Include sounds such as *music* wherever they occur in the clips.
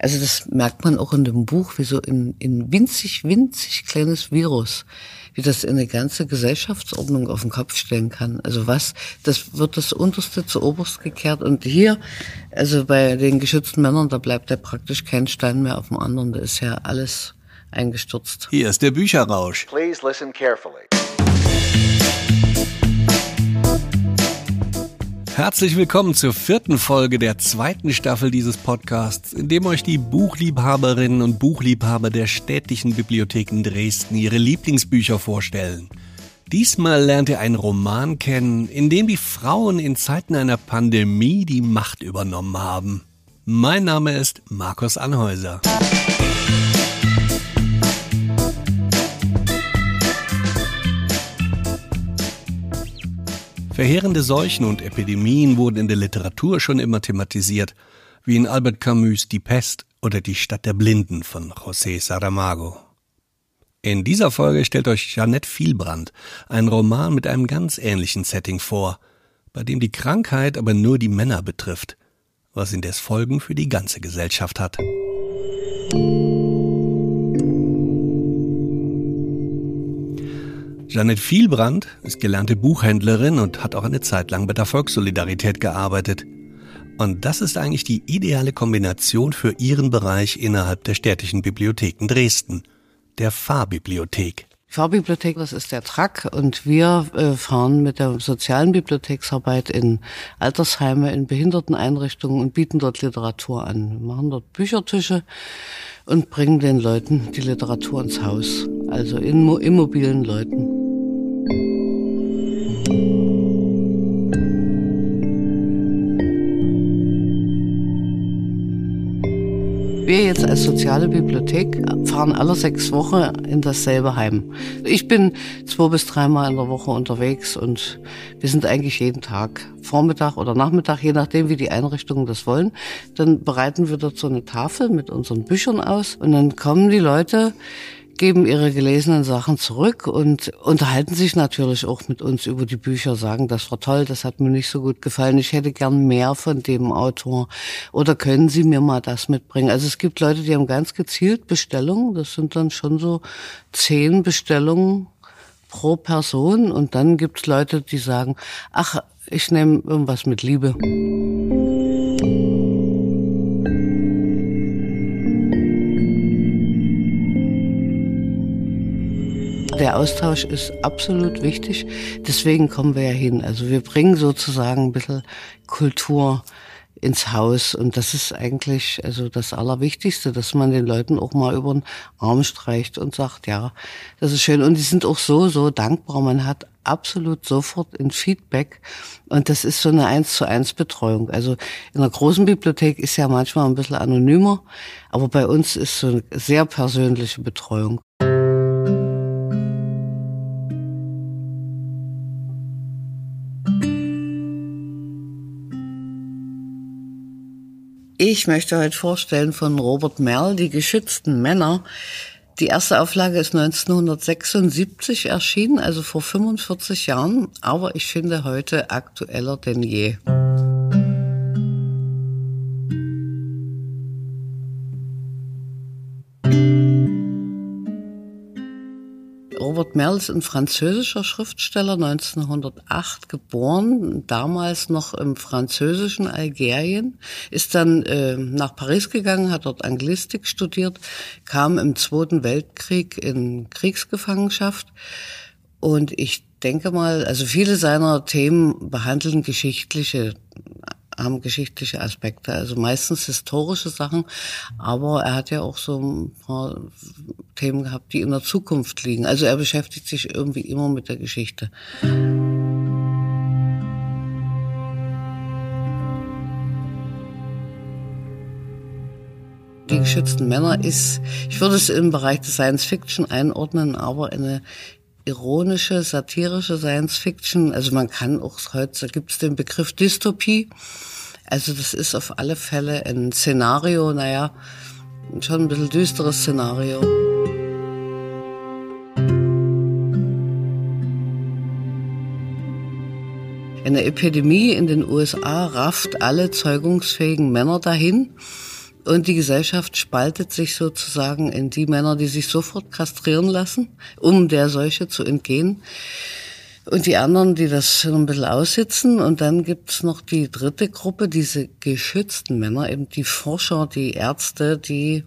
Also das merkt man auch in dem Buch, wie so ein, ein winzig, winzig kleines Virus, wie das eine ganze Gesellschaftsordnung auf den Kopf stellen kann. Also was, das wird das Unterste zu Oberst gekehrt. Und hier, also bei den geschützten Männern, da bleibt ja praktisch kein Stein mehr auf dem anderen. Da ist ja alles eingestürzt. Hier ist der Bücherrausch. Please listen carefully. Herzlich willkommen zur vierten Folge der zweiten Staffel dieses Podcasts, in dem euch die Buchliebhaberinnen und Buchliebhaber der städtischen Bibliotheken Dresden ihre Lieblingsbücher vorstellen. Diesmal lernt ihr einen Roman kennen, in dem die Frauen in Zeiten einer Pandemie die Macht übernommen haben. Mein Name ist Markus Anhäuser. Verheerende Seuchen und Epidemien wurden in der Literatur schon immer thematisiert, wie in Albert Camus Die Pest oder Die Stadt der Blinden von José Saramago. In dieser Folge stellt euch Jeanette Vielbrand einen Roman mit einem ganz ähnlichen Setting vor, bei dem die Krankheit aber nur die Männer betrifft, was indes Folgen für die ganze Gesellschaft hat. Janet Vielbrand ist gelernte Buchhändlerin und hat auch eine Zeit lang bei der Volkssolidarität gearbeitet. Und das ist eigentlich die ideale Kombination für ihren Bereich innerhalb der städtischen Bibliotheken Dresden, der Fahrbibliothek. Fahrbibliothek, das ist der Track und wir äh, fahren mit der sozialen Bibliotheksarbeit in Altersheime, in Behinderteneinrichtungen und bieten dort Literatur an. Wir machen dort Büchertische und bringen den Leuten die Literatur ins Haus, also in immobilen Leuten. Wir jetzt als soziale Bibliothek fahren alle sechs Wochen in dasselbe Heim. Ich bin zwei bis dreimal in der Woche unterwegs und wir sind eigentlich jeden Tag Vormittag oder Nachmittag, je nachdem wie die Einrichtungen das wollen. Dann bereiten wir dort so eine Tafel mit unseren Büchern aus und dann kommen die Leute geben ihre gelesenen Sachen zurück und unterhalten sich natürlich auch mit uns über die Bücher, sagen, das war toll, das hat mir nicht so gut gefallen, ich hätte gern mehr von dem Autor oder können Sie mir mal das mitbringen. Also es gibt Leute, die haben ganz gezielt Bestellungen, das sind dann schon so zehn Bestellungen pro Person und dann gibt's Leute, die sagen, ach, ich nehme irgendwas mit Liebe. Der Austausch ist absolut wichtig. Deswegen kommen wir ja hin. Also wir bringen sozusagen ein bisschen Kultur ins Haus. Und das ist eigentlich also das Allerwichtigste, dass man den Leuten auch mal über den Arm streicht und sagt, ja, das ist schön. Und die sind auch so, so dankbar. Man hat absolut sofort ein Feedback. Und das ist so eine eins zu eins Betreuung. Also in einer großen Bibliothek ist ja manchmal ein bisschen anonymer, aber bei uns ist so eine sehr persönliche Betreuung. Ich möchte heute vorstellen von Robert Merl, Die geschützten Männer. Die erste Auflage ist 1976 erschienen, also vor 45 Jahren, aber ich finde heute aktueller denn je. Robert Merle ist ein französischer Schriftsteller, 1908 geboren, damals noch im französischen Algerien, ist dann äh, nach Paris gegangen, hat dort Anglistik studiert, kam im Zweiten Weltkrieg in Kriegsgefangenschaft. Und ich denke mal, also viele seiner Themen behandeln geschichtliche haben geschichtliche Aspekte, also meistens historische Sachen, aber er hat ja auch so ein paar Themen gehabt, die in der Zukunft liegen. Also er beschäftigt sich irgendwie immer mit der Geschichte. Die geschützten Männer ist, ich würde es im Bereich des Science Fiction einordnen, aber eine ironische, satirische Science Fiction. Also man kann auch heute, gibt es den Begriff Dystopie. Also das ist auf alle Fälle ein Szenario, naja, schon ein bisschen düsteres Szenario. Eine Epidemie in den USA rafft alle zeugungsfähigen Männer dahin Und die Gesellschaft spaltet sich sozusagen in die Männer, die sich sofort kastrieren lassen, um der Seuche zu entgehen. Und die anderen, die das ein bisschen aussitzen. Und dann gibt's noch die dritte Gruppe, diese geschützten Männer, eben die Forscher, die Ärzte, die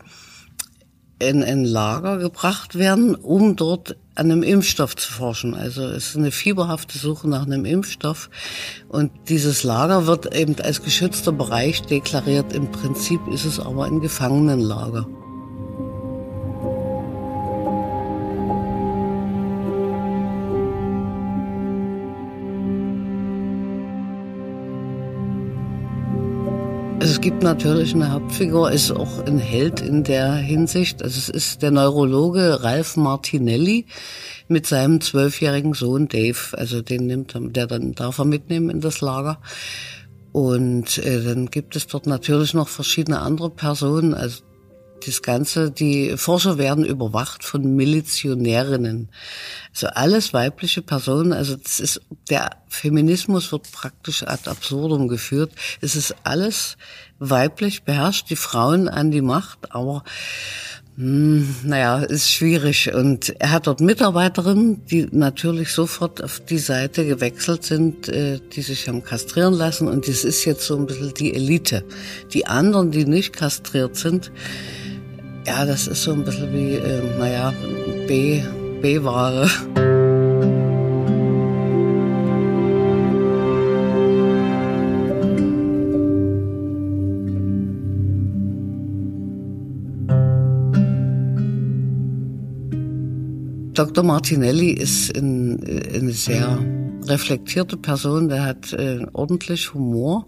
in ein Lager gebracht werden, um dort an einem Impfstoff zu forschen. Also es ist eine fieberhafte Suche nach einem Impfstoff. Und dieses Lager wird eben als geschützter Bereich deklariert. Im Prinzip ist es aber ein Gefangenenlager. Gibt natürlich eine Hauptfigur, ist auch ein Held in der Hinsicht. Also es ist der Neurologe Ralf Martinelli mit seinem zwölfjährigen Sohn Dave. Also den nimmt er, der dann darf er mitnehmen in das Lager. Und äh, dann gibt es dort natürlich noch verschiedene andere Personen. Also das Ganze, die Forscher werden überwacht von Milizionärinnen. Also alles weibliche Personen, also das ist, der Feminismus wird praktisch ad absurdum geführt. Es ist alles weiblich beherrscht, die Frauen an die Macht, aber hm, naja, ist schwierig. Und er hat dort Mitarbeiterinnen, die natürlich sofort auf die Seite gewechselt sind, äh, die sich haben kastrieren lassen. Und das ist jetzt so ein bisschen die Elite. Die anderen, die nicht kastriert sind, ja, das ist so ein bisschen wie, äh, naja, B, B-Ware. Dr. Martinelli ist ein, eine sehr reflektierte Person, der hat äh, ordentlich Humor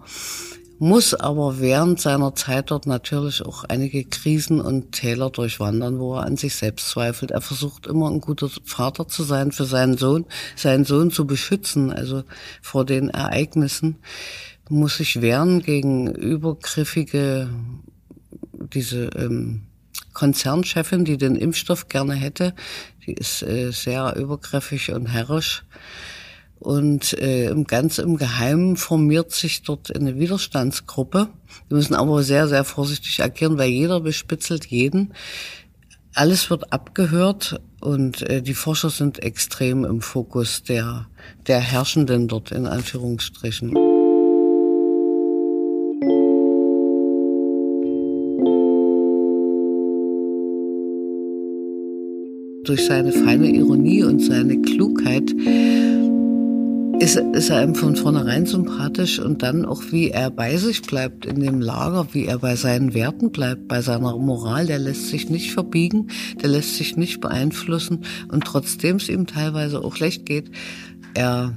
muss aber während seiner Zeit dort natürlich auch einige Krisen und Täler durchwandern, wo er an sich selbst zweifelt. Er versucht immer ein guter Vater zu sein für seinen Sohn, seinen Sohn zu beschützen, also vor den Ereignissen, muss sich wehren gegen übergriffige, diese ähm, Konzernchefin, die den Impfstoff gerne hätte. Die ist äh, sehr übergriffig und herrisch. Und äh, ganz im Geheimen formiert sich dort eine Widerstandsgruppe. Wir müssen aber sehr, sehr vorsichtig agieren, weil jeder bespitzelt jeden. Alles wird abgehört und äh, die Forscher sind extrem im Fokus der, der Herrschenden dort in Anführungsstrichen. Durch seine feine Ironie und seine Klugheit ist, ist er einem von vornherein sympathisch und dann auch, wie er bei sich bleibt in dem Lager, wie er bei seinen Werten bleibt, bei seiner Moral, der lässt sich nicht verbiegen, der lässt sich nicht beeinflussen und trotzdem es ihm teilweise auch schlecht geht, er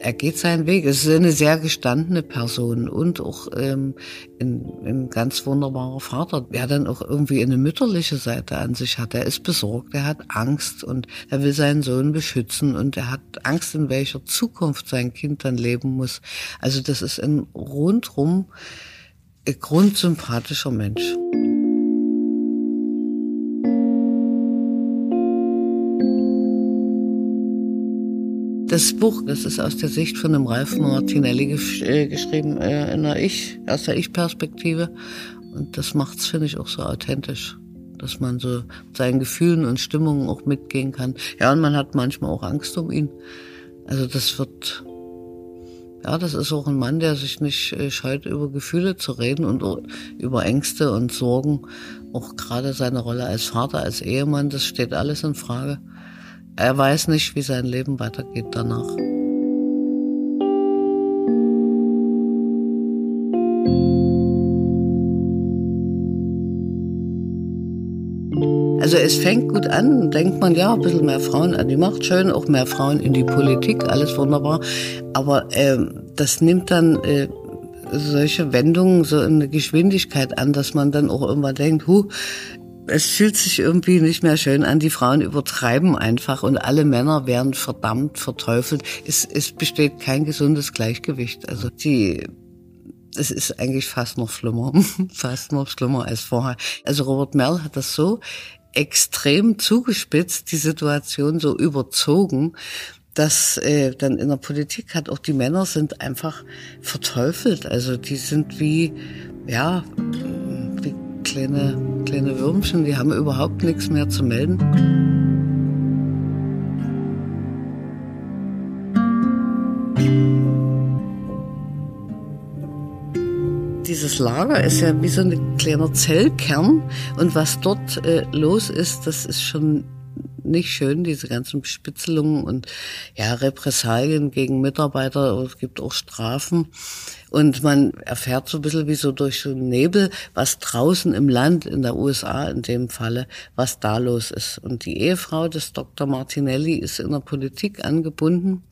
er geht seinen Weg. Es ist eine sehr gestandene Person und auch ähm, ein, ein ganz wunderbarer Vater, der dann auch irgendwie eine mütterliche Seite an sich hat. Er ist besorgt, er hat Angst und er will seinen Sohn beschützen und er hat Angst, in welcher Zukunft sein Kind dann leben muss. Also das ist ein rundrum grundsympathischer Mensch. Das Buch, das ist aus der Sicht von dem Ralf Martinelli gesch äh, geschrieben, äh, in der Ich, aus der Ich-Perspektive. Und das macht's, finde ich, auch so authentisch. Dass man so seinen Gefühlen und Stimmungen auch mitgehen kann. Ja, und man hat manchmal auch Angst um ihn. Also das wird, ja, das ist auch ein Mann, der sich nicht äh, scheut, über Gefühle zu reden und über Ängste und Sorgen. Auch gerade seine Rolle als Vater, als Ehemann, das steht alles in Frage. Er weiß nicht, wie sein Leben weitergeht danach. Also es fängt gut an, denkt man, ja, ein bisschen mehr Frauen an die Macht, schön, auch mehr Frauen in die Politik, alles wunderbar. Aber äh, das nimmt dann äh, solche Wendungen so in eine Geschwindigkeit an, dass man dann auch irgendwann denkt, hu, es fühlt sich irgendwie nicht mehr schön an. Die Frauen übertreiben einfach und alle Männer werden verdammt, verteufelt. Es, es besteht kein gesundes Gleichgewicht. Also die, es ist eigentlich fast noch schlimmer, *laughs* fast noch schlimmer als vorher. Also Robert Merl hat das so extrem zugespitzt, die Situation so überzogen, dass äh, dann in der Politik hat auch die Männer sind einfach verteufelt. Also die sind wie, ja, wie kleine, kleine Würmchen, die haben überhaupt nichts mehr zu melden. Dieses Lager ist ja wie so ein kleiner Zellkern und was dort äh, los ist, das ist schon nicht schön, diese ganzen Bespitzelungen und ja, Repressalien gegen Mitarbeiter. Es gibt auch Strafen. Und man erfährt so ein bisschen wie so durch so einen Nebel, was draußen im Land, in der USA in dem Falle, was da los ist. Und die Ehefrau des Dr. Martinelli ist in der Politik angebunden,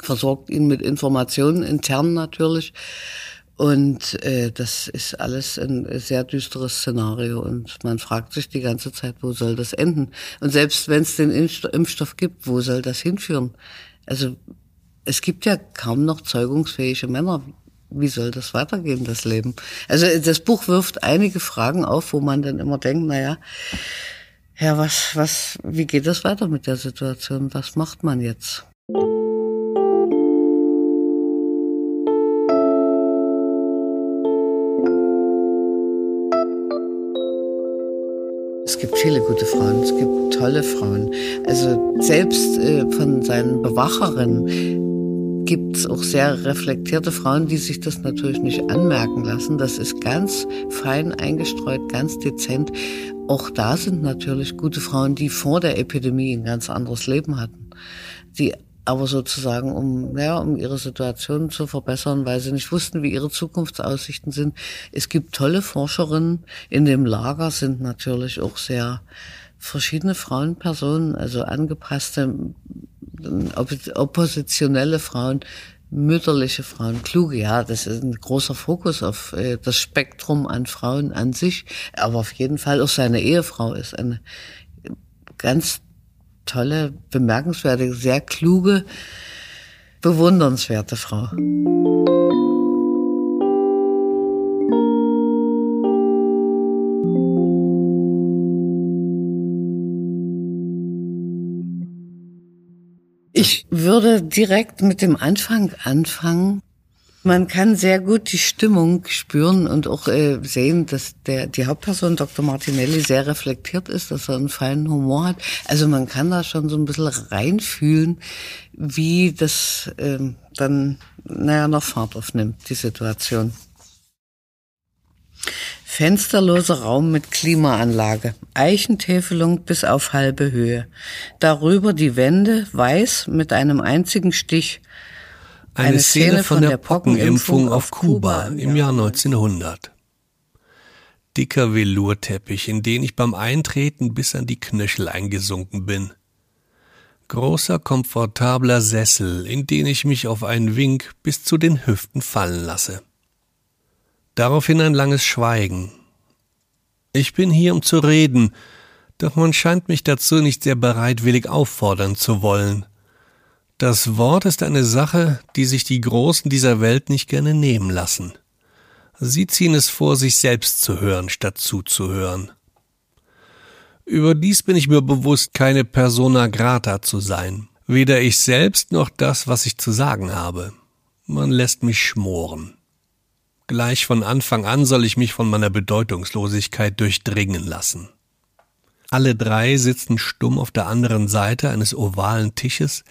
versorgt ihn mit Informationen, intern natürlich. Und äh, das ist alles ein sehr düsteres Szenario und man fragt sich die ganze Zeit, wo soll das enden? Und selbst wenn es den Impfstoff gibt, wo soll das hinführen? Also es gibt ja kaum noch zeugungsfähige Männer. Wie soll das weitergehen, das Leben? Also das Buch wirft einige Fragen auf, wo man dann immer denkt, naja, ja, was, was, wie geht das weiter mit der Situation? Was macht man jetzt? Viele gute Frauen, es gibt tolle Frauen. Also selbst äh, von seinen Bewacherinnen gibt es auch sehr reflektierte Frauen, die sich das natürlich nicht anmerken lassen. Das ist ganz fein eingestreut, ganz dezent. Auch da sind natürlich gute Frauen, die vor der Epidemie ein ganz anderes Leben hatten, die aber sozusagen, um, ja, um ihre Situation zu verbessern, weil sie nicht wussten, wie ihre Zukunftsaussichten sind. Es gibt tolle Forscherinnen. In dem Lager sind natürlich auch sehr verschiedene Frauenpersonen, also angepasste, oppositionelle Frauen, mütterliche Frauen, kluge, ja, das ist ein großer Fokus auf äh, das Spektrum an Frauen an sich, aber auf jeden Fall auch seine Ehefrau ist eine ganz tolle, bemerkenswerte, sehr kluge, bewundernswerte Frau. Ich würde direkt mit dem Anfang anfangen. Man kann sehr gut die Stimmung spüren und auch äh, sehen, dass der die Hauptperson Dr. Martinelli sehr reflektiert ist, dass er einen feinen Humor hat. Also man kann da schon so ein bisschen reinfühlen, wie das äh, dann naja noch Fahrt aufnimmt, die Situation. Fensterloser Raum mit Klimaanlage, Eichentäfelung bis auf halbe Höhe. Darüber die Wände weiß mit einem einzigen Stich eine, Szene, von der Pockenimpfung auf Kuba im Jahr 1900. Dicker Velurteppich, in den ich beim Eintreten bis an die Knöchel eingesunken bin. Großer, komfortabler Sessel, in den ich mich auf einen Wink bis zu den Hüften fallen lasse. Daraufhin ein langes Schweigen. Ich bin hier, um zu reden, doch man scheint mich dazu nicht sehr bereitwillig auffordern zu wollen. Das Wort ist eine Sache, die sich die Großen dieser Welt nicht gerne nehmen lassen. Sie ziehen es vor, sich selbst zu hören, statt zuzuhören. Überdies bin ich mir bewusst, keine persona grata zu sein. Weder ich selbst noch das, was ich zu sagen habe. Man lässt mich schmoren. Gleich von Anfang an soll ich mich von meiner Bedeutungslosigkeit durchdringen lassen. Alle drei sitzen stumm auf der anderen Seite eines ovalen Tisches,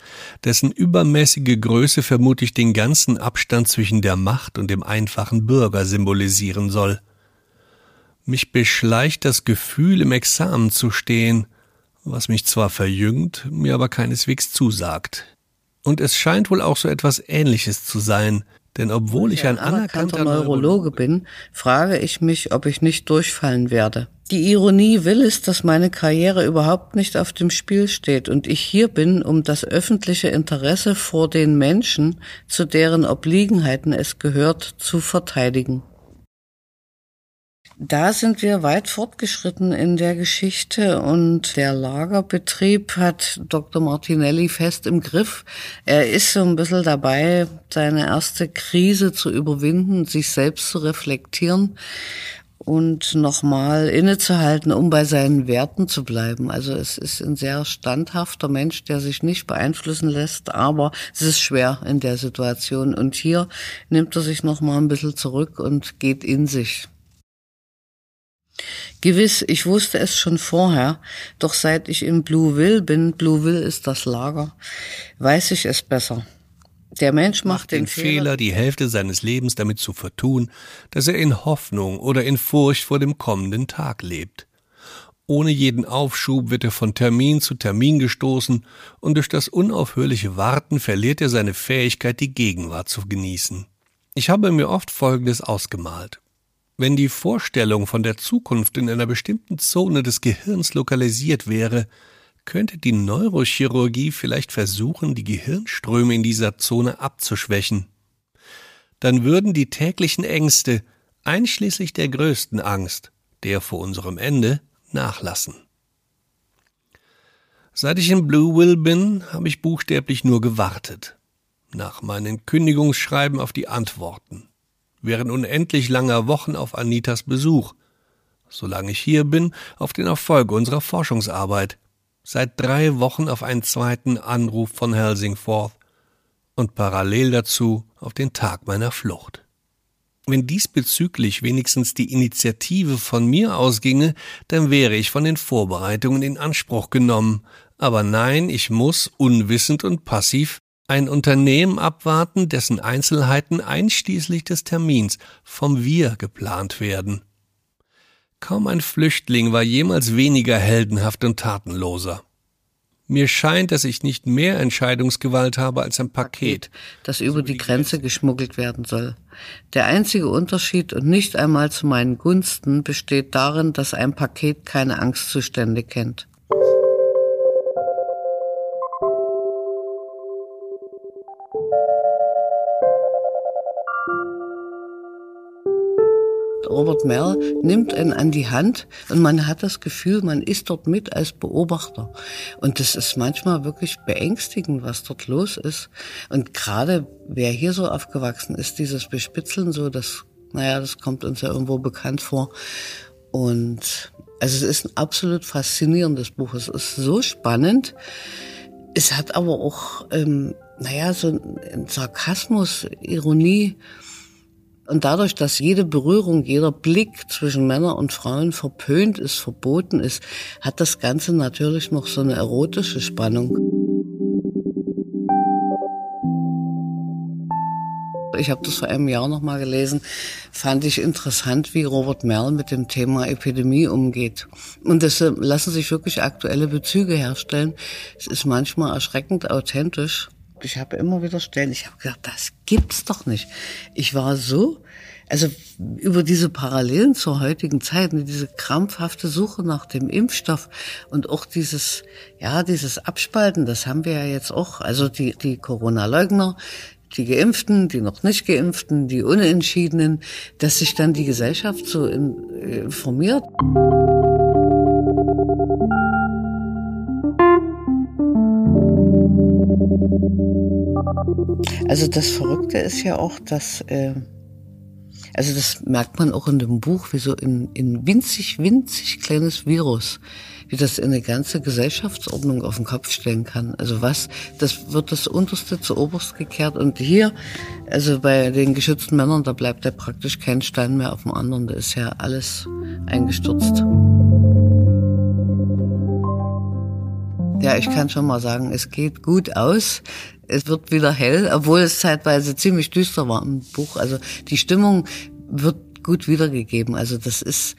dessen übermäßige Größe vermutlich den ganzen Abstand zwischen der Macht und dem einfachen Bürger symbolisieren soll. Mich beschleicht das Gefühl, im Examen zu stehen, was mich zwar verjüngt, mir aber keineswegs zusagt. Und es scheint wohl auch so etwas Ähnliches zu sein, denn obwohl ich ein anerkannter Neurologe bin, frage ich mich, ob ich nicht durchfallen werde. Die Ironie will es, dass meine Karriere überhaupt nicht auf dem Spiel steht und ich hier bin, um das öffentliche Interesse vor den Menschen, zu deren Obliegenheiten es gehört, zu verteidigen. Da sind wir weit fortgeschritten in der Geschichte und der Lagerbetrieb hat Dr. Martinelli fest im Griff. Er ist so ein bisschen dabei, seine erste Krise zu überwinden, sich selbst zu reflektieren und nochmal innezuhalten, um bei seinen Werten zu bleiben. Also es ist ein sehr standhafter Mensch, der sich nicht beeinflussen lässt, aber es ist schwer in der Situation. Und hier nimmt er sich nochmal ein bisschen zurück und geht in sich. Gewiss, ich wusste es schon vorher, doch seit ich in Blueville bin, Blueville ist das Lager, weiß ich es besser. Der Mensch macht, macht den, den Fehler, Fehler, die Hälfte seines Lebens damit zu vertun, dass er in Hoffnung oder in Furcht vor dem kommenden Tag lebt. Ohne jeden Aufschub wird er von Termin zu Termin gestoßen und durch das unaufhörliche Warten verliert er seine Fähigkeit, die Gegenwart zu genießen. Ich habe mir oft Folgendes ausgemalt. Wenn die Vorstellung von der Zukunft in einer bestimmten Zone des Gehirns lokalisiert wäre, könnte die Neurochirurgie vielleicht versuchen, die Gehirnströme in dieser Zone abzuschwächen. Dann würden die täglichen Ängste, einschließlich der größten Angst, der vor unserem Ende, nachlassen. Seit ich in Blue Will bin, habe ich buchstäblich nur gewartet. Nach meinen Kündigungsschreiben auf die Antworten. Während unendlich langer Wochen auf Anitas Besuch. Solange ich hier bin, auf den Erfolg unserer Forschungsarbeit. Seit drei Wochen auf einen zweiten Anruf von Helsingfors und parallel dazu auf den Tag meiner Flucht. Wenn diesbezüglich wenigstens die Initiative von mir ausginge, dann wäre ich von den Vorbereitungen in Anspruch genommen. Aber nein, ich muss, unwissend und passiv, ein Unternehmen abwarten, dessen Einzelheiten einschließlich des Termins vom Wir geplant werden. Kaum ein Flüchtling war jemals weniger heldenhaft und tatenloser. Mir scheint, dass ich nicht mehr Entscheidungsgewalt habe als ein Paket, das über die Grenze geschmuggelt werden soll. Der einzige Unterschied und nicht einmal zu meinen Gunsten besteht darin, dass ein Paket keine Angstzustände kennt. Robert Merl nimmt einen an die Hand und man hat das Gefühl, man ist dort mit als Beobachter. Und das ist manchmal wirklich beängstigend, was dort los ist. Und gerade wer hier so aufgewachsen ist, dieses Bespitzeln so, das, naja, das kommt uns ja irgendwo bekannt vor. Und also es ist ein absolut faszinierendes Buch. Es ist so spannend. Es hat aber auch, ähm, naja, so ein Sarkasmus, Ironie. Und dadurch, dass jede Berührung, jeder Blick zwischen Männern und Frauen verpönt ist, verboten ist, hat das Ganze natürlich noch so eine erotische Spannung. Ich habe das vor einem Jahr noch mal gelesen, fand ich interessant, wie Robert Merl mit dem Thema Epidemie umgeht. Und es äh, lassen sich wirklich aktuelle Bezüge herstellen. Es ist manchmal erschreckend authentisch ich habe immer wieder Stellen, ich habe gedacht, das gibt's doch nicht. Ich war so, also über diese Parallelen zur heutigen Zeit, diese krampfhafte Suche nach dem Impfstoff und auch dieses, ja, dieses Abspalten, das haben wir ja jetzt auch. Also die, die Corona-Leugner, die Geimpften, die noch nicht Geimpften, die Unentschiedenen, dass sich dann die Gesellschaft so informiert. Also das Verrückte ist ja auch, dass, äh, also das merkt man auch in dem Buch, wie so in, in winzig, winzig kleines Virus, wie das eine ganze Gesellschaftsordnung auf den Kopf stellen kann. Also was, das wird das Unterste zu Oberst gekehrt und hier, also bei den geschützten Männern, da bleibt ja praktisch kein Stein mehr auf dem anderen, da ist ja alles eingestürzt. Ja, ich kann schon mal sagen, es geht gut aus. Es wird wieder hell, obwohl es zeitweise ziemlich düster war im Buch. Also die Stimmung wird gut wiedergegeben. Also das ist,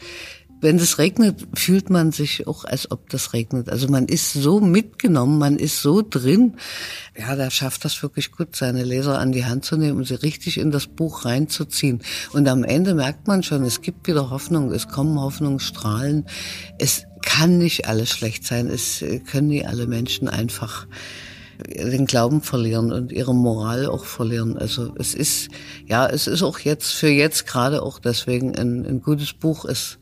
wenn es regnet, fühlt man sich auch, als ob das regnet. Also man ist so mitgenommen, man ist so drin. Ja, da schafft das wirklich gut, seine Leser an die Hand zu nehmen und sie richtig in das Buch reinzuziehen. Und am Ende merkt man schon, es gibt wieder Hoffnung, es kommen Hoffnungsstrahlen. Es kann nicht alles schlecht sein. Es können nicht alle Menschen einfach den Glauben verlieren und ihre Moral auch verlieren. Also es ist, ja, es ist auch jetzt für jetzt gerade auch deswegen ein, ein gutes Buch. Es,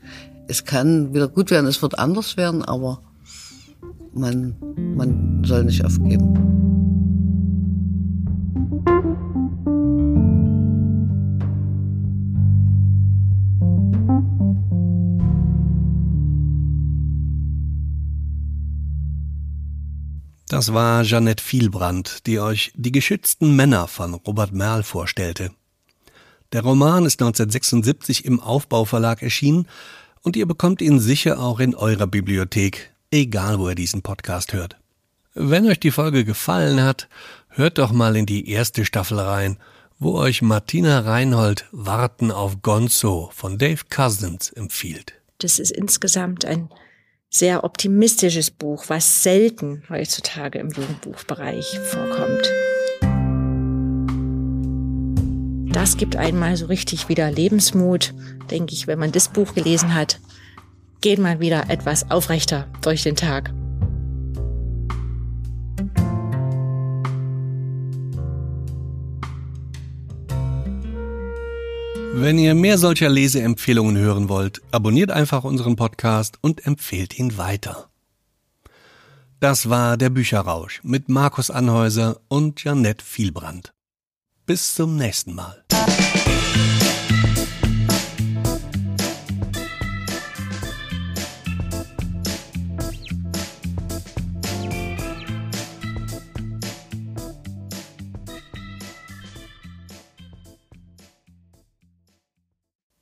es kann wieder gut werden, es wird anders werden, aber man, man soll nicht aufgeben. Das war Jeanette Vielbrand, die euch Die geschützten Männer von Robert Merl vorstellte. Der Roman ist 1976 im Aufbauverlag erschienen Und ihr bekommt ihn sicher auch in eurer Bibliothek, egal wo ihr diesen Podcast hört. Wenn euch die Folge gefallen hat, hört doch mal in die erste Staffel rein, wo euch Martina Reinhold Warten auf Gonzo von Dave Cousins empfiehlt. Das ist insgesamt ein sehr optimistisches Buch, was selten heutzutage im Jugendbuchbereich vorkommt. Das gibt einmal so richtig wieder Lebensmut, denke ich, wenn man das Buch gelesen hat, geht man wieder etwas aufrechter durch den Tag. Wenn ihr mehr solcher Leseempfehlungen hören wollt, abonniert einfach unseren Podcast und empfehlt ihn weiter. Das war der Bücherrausch mit Markus Anhäuser und Janette Vielbrand. Bis zum nächsten Mal.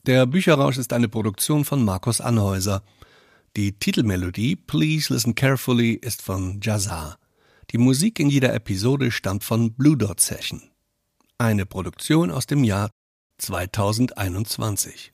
Der Bücherrausch ist eine Produktion von Markus Anhäuser. Die Titelmelodie Please Listen Carefully ist von Jazar. Die Musik in jeder Episode stammt von Blue Dot Session. Eine Produktion aus dem Jahr 2021.